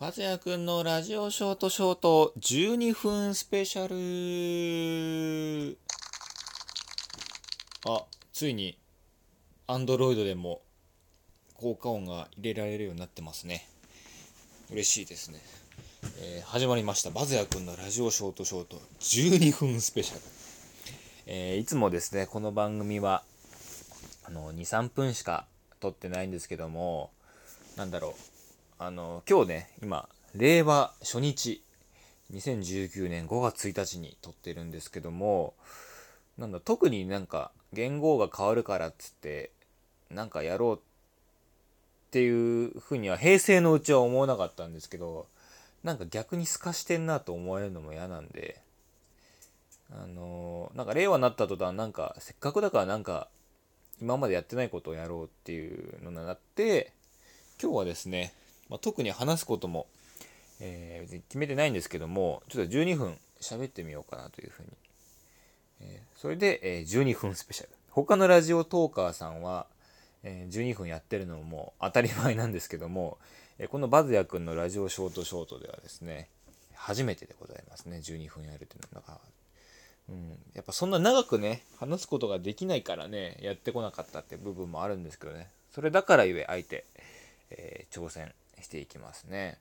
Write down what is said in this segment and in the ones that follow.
和也くんのラジオショートショート12分スペシャル。あついにアンドロイドでも効果音が入れられるようになってますね。嬉しいですね、えー、始まりました。バズヤくんのラジオショートショート12分スペシャル、えー、いつもですねこの番組はあの23分しか撮ってないんですけどもなんだろう。あの今日ね今令和初日2019年5月1日に撮ってるんですけどもなんだ特になんか言語が変わるからっつってなんかやろうっていうふうには平成のうちは思わなかったんですけどなんか逆に透かしてんなと思われるのも嫌なんであのなんか令和になった途端なんかせっかくだからなんか今までやってないことをやろうっていうのになって今日はですねまあ、特に話すことも、えー、決めてないんですけどもちょっと12分喋ってみようかなというふうに、えー、それで、えー、12分スペシャル。他のラジオトーカーさんは、えー、12分やってるのも当たり前なんですけども、え、このバズヤ君のラジオショートショートではですね初めてでございますね12分やるっていうのがうん、やっぱそんな長くね話すことができないからねやってこなかったって部分もあるんですけどね。それだからゆえあえて、えー、挑戦していきますね。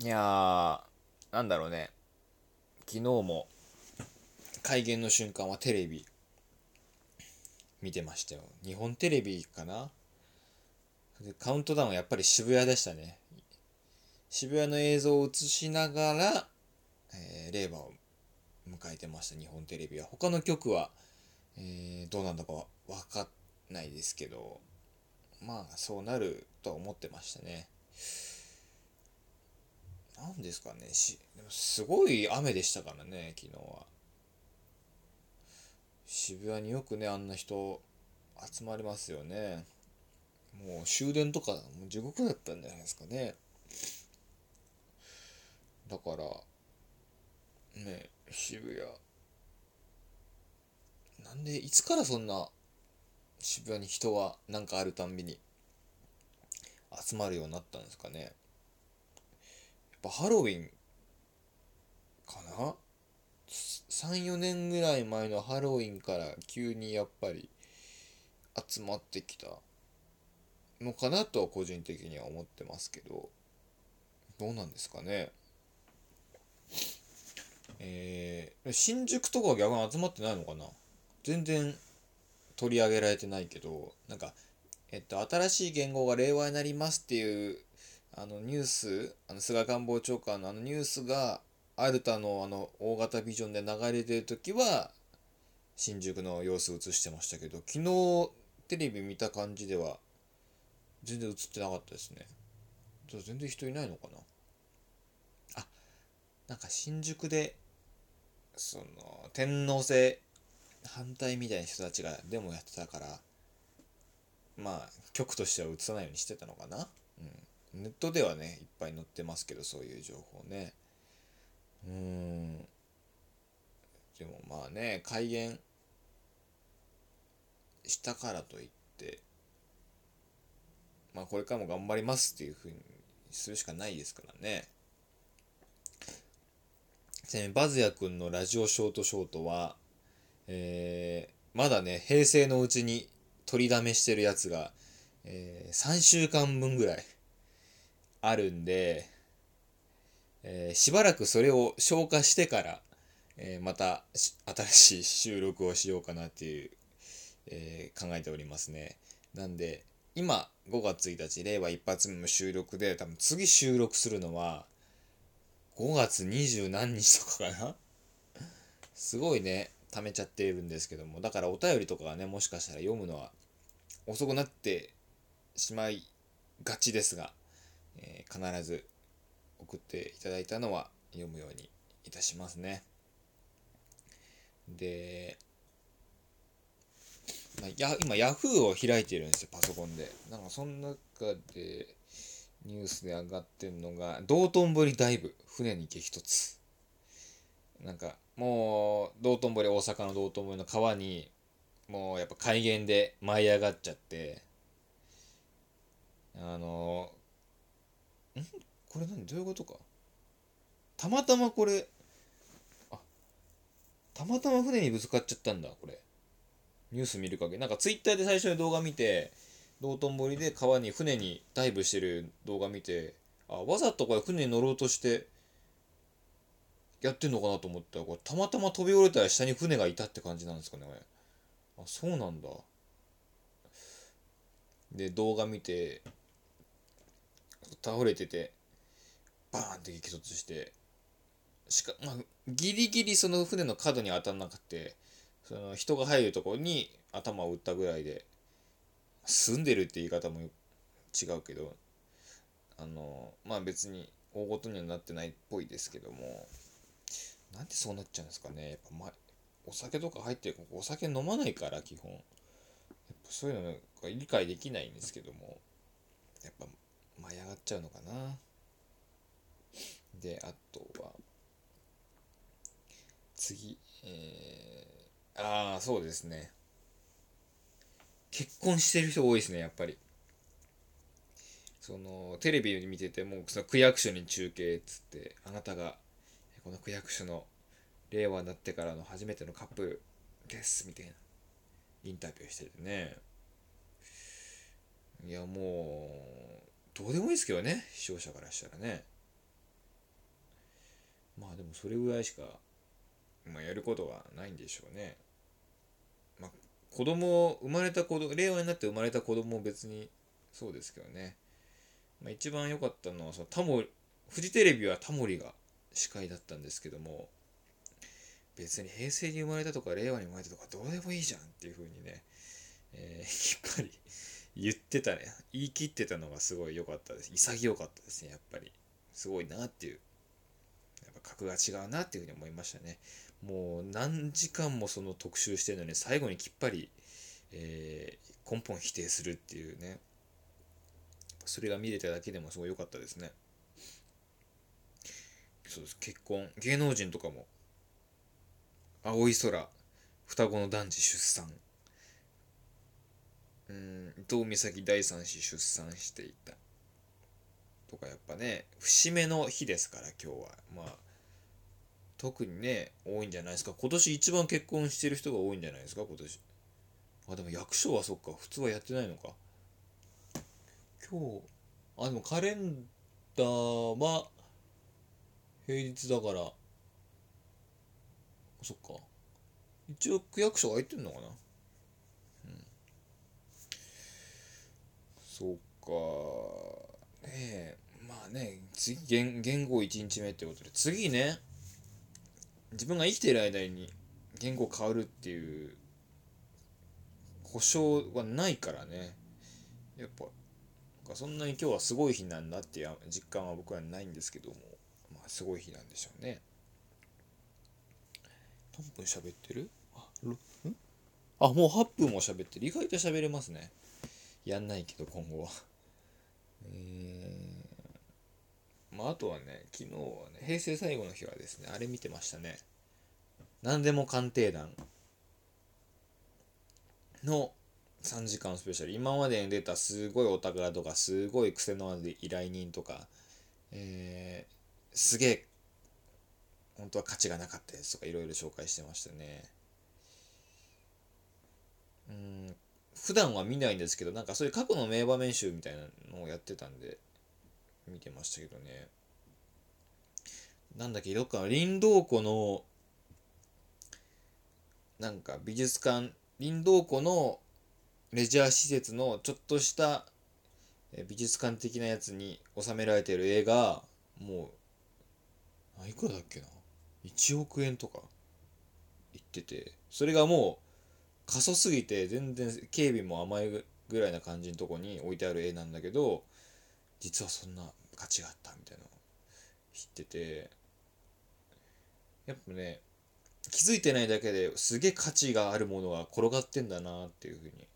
いやー、なんだろうね。昨日も開演の瞬間はテレビ見てましたよ。日本テレビかな？カウントダウンはやっぱり渋谷でしたね。渋谷の映像を映しながら、えー、令和を迎えてました、日本テレビは。他の局は、えー、どうなんだかわかんないですけど、まあそうなるとは思ってましたね。何ですかねしでもすごい雨でしたからね昨日は。渋谷によくねあんな人集まりますよね。もう終電とかもう地獄だったんじゃないですかね。だからね渋谷なんでいつからそんな渋谷に人はなんかあるたんびに集まるようになったんですかね。やっぱハロウィンかな？34年ぐらい前のハロウィンから急にやっぱり集まってきたのかなとは個人的には思ってますけどどうなんですかね。えー、新宿とかは逆に集まってないのかな？全然取り上げられてないけどなんかえっと新しい言語が令和になりますっていうあのニュースあの菅官房長官のあのニュースがアルタのあの大型ビジョンで流れてる時は新宿の様子映してましたけど昨日テレビ見た感じでは全然映ってなかったですね。全然人いないのかな？あなんか新宿でその天皇制反対みたいな人たちがデモやってたからまあ局としては映さないようにしてたのかな、うん、ネットではねいっぱい載ってますけどそういう情報ね。うん。でもまあね開演したからといってまあこれからも頑張りますっていうふうにするしかないですからね。ちなみにバズヤ君のラジオショートショートはえー、まだね、平成のうちに取りだめしてるやつが、えー、3週間分ぐらいあるんで、えー、しばらくそれを消化してから、えー、また新しい収録をしようかなっていう、えー、考えておりますね。なんで、今5月1日、令和一発目の収録で、多分次収録するのは5月二十何日とかかな？すごいね。貯めちゃっているんですけどもだからお便りとかがねもしかしたら読むのは遅くなってしまいがちですが、えー、必ず送っていただいたのは読むようにいたしますね。で、まあ、や今 Yahoo を開いてるんですよパソコンで。なんかその中でニュースで上がってんのが道頓堀ダイブ船に激突。なんかもう道頓堀大阪の道頓堀の川にもうやっぱ海源で舞い上がっちゃってあのん？これ何？どういうことか？たまたまこれあたまたま船にぶつかっちゃったんだこれ。ニュース見る限りなんかツイッターで最初に動画見て道頓堀で川に船にダイブしてる動画見てあわざとこれ船に乗ろうとしてやってんのかなと思ったらこれたまたま飛び降りたら下に船がいたって感じなんですかねこれ。あそうなんだ。で動画見て倒れててバーンって激突してしかまあギリギリその船の角に当たんなくてその人が入るところに頭を打ったぐらいで住んでるって言い方も違うけどあのまあ別に大ごとにはなってないっぽいですけども。なんでそうなっちゃうんですかね。やっぱ、ま、お酒とか入ってるお酒飲まないから基本。やっぱそういうのが理解できないんですけども。やっぱ舞い上がっちゃうのかな。であとは次えー、ああそうですね。結婚してる人多いですねやっぱり。そのテレビ見ててもその区役所に中継っつってあなたがこの区役所の令和になってからの初めてのカップですみたいなインタビューしててね。いやもうどうでもいいですけどね視聴者からしたらね。まあでもそれぐらいしか、まあ、やることはないんでしょうね。まあ子供生まれた子供令和になって生まれた子供も別にそうですけどね、まあ、一番良かったのはそのタモフジテレビはタモリが司会だったんですけども別に平成に生まれたとか令和に生まれたとかどうでもいいじゃんっていう風にね、えー、やっぱり言ってたね。言い切ってたのがすごい良かったです。潔かったですねやっぱり。すごいなっていう。やっぱ格が違うなっていうふうに思いましたね。もう何時間もその特集してるのに最後にきっぱり、えー、根本否定するっていうね。それが見れただけでもすごい良かったですね。そうです。結婚。芸能人とかも。青い空。双子の男児出産。うん。伊藤美咲第三子出産していた。とかやっぱね節目の日ですから今日は。まあ特にね多いんじゃないですか。今年一番結婚してる人が多いんじゃないですか今年。あでも役所はそっか。普通はやってないのか。今日あでもカレンダーは平日だから。そっか。一応区役所が入ってんのかな。うん。そうか。ねえ。まあね次言言語1日目ってことで。次ね。自分が生きてる間に言語変わるっていう。保証はないからね。やっぱそんなに今日はすごい日なんだっていう実感は僕はないんですけども。すごい日なんでしょうね。何分喋ってる？あん？あもう8分も喋ってる。意外と喋れますね。やんないけど今後は。えー、まああとはね昨日はね平成最後の日はですねあれ見てましたね。何でも鑑定団の3時間スペシャル。今までに出たすごいお宝とかすごい癖のある依頼人とか、えー、すげえ本当は価値がなかったやつとかいろいろ紹介してましたね。うん普段は見ないんですけどなんかそういう過去の名場面集みたいなのをやってたんで見てましたけどね。なんだっけどっかの林道湖のなんか美術館林道湖のレジャー施設のちょっとした美術館的なやつに収められてる絵がもうあいくらだっけな？1億円とか言っててそれがもう過疎すぎて全然警備も甘いぐらいな感じのとこに置いてある絵なんだけど実はそんな価値があったみたいなの知っててやっぱね気づいてないだけですげえ価値があるものが転がってんだなっていうふうに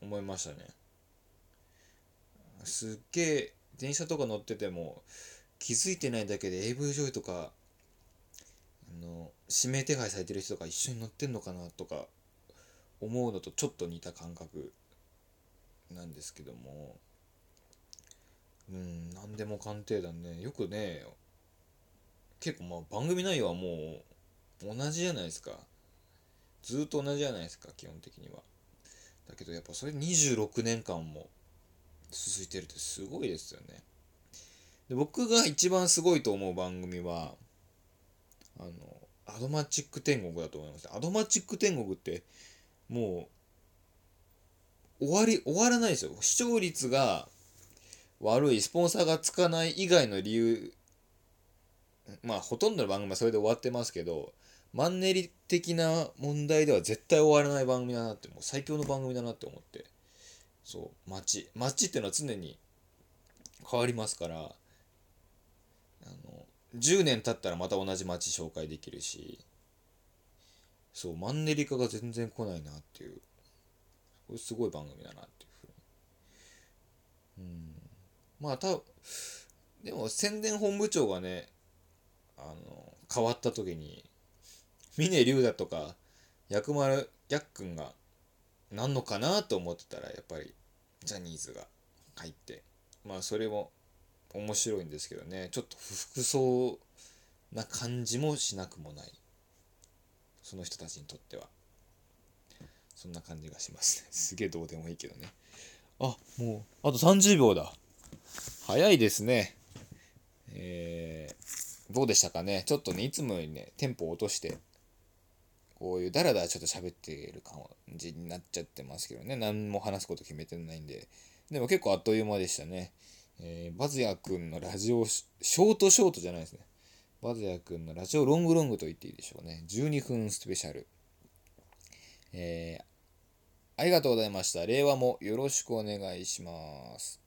思いましたね。すっげえ電車とか乗ってても気づいてないだけで AV 女優とかあの指名手配されてる人とか一緒に乗ってんのかなとか思うのとちょっと似た感覚なんですけども。うん何でも鑑定団ねよくね結構まあ番組内容はもう同じじゃないですか。ずっと同じじゃないですか基本的には。だけどやっぱそれ26年間も続いてるってすごいですよね。で僕が一番すごいと思う番組はあのアドマチック天国だと思います。アドマチック天国ってもう終わり終わらないですよ。視聴率が悪いスポンサーがつかない以外の理由まあほとんどの番組はそれで終わってますけどマンネリ的な問題では絶対終わらない番組だなってもう最強の番組だなって思って。そう街街っていうのは常に変わりますから10年経ったらまた同じ街紹介できるしそうマンネリ化が全然来ないなっていう。これすごい番組だなっていうふうに。うん。まあたでも宣伝本部長がねあの変わった時に峰竜だとか薬丸やっくんがなんのかなと思ってたらやっぱりジャニーズが入ってまあそれも面白いんですけどね。ちょっと不服そうな感じもしなくもない。その人たちにとっては。そんな感じがしますね。すげえどうでもいいけどね。あもうあと30秒だ。早いですね。えー、どうでしたかね。ちょっとねいつもよりねテンポを落としてこういうダラダラちょっと喋っている感じになっちゃってますけどね。何も話すこと決めてないんで。でも結構あっという間でしたね、えー、バズヤ君のラジオショートショートじゃないですね。バズヤ君のラジオロングロングと言っていいでしょうね。12分スペシャル。えー、ありがとうございました。令和もよろしくお願いします。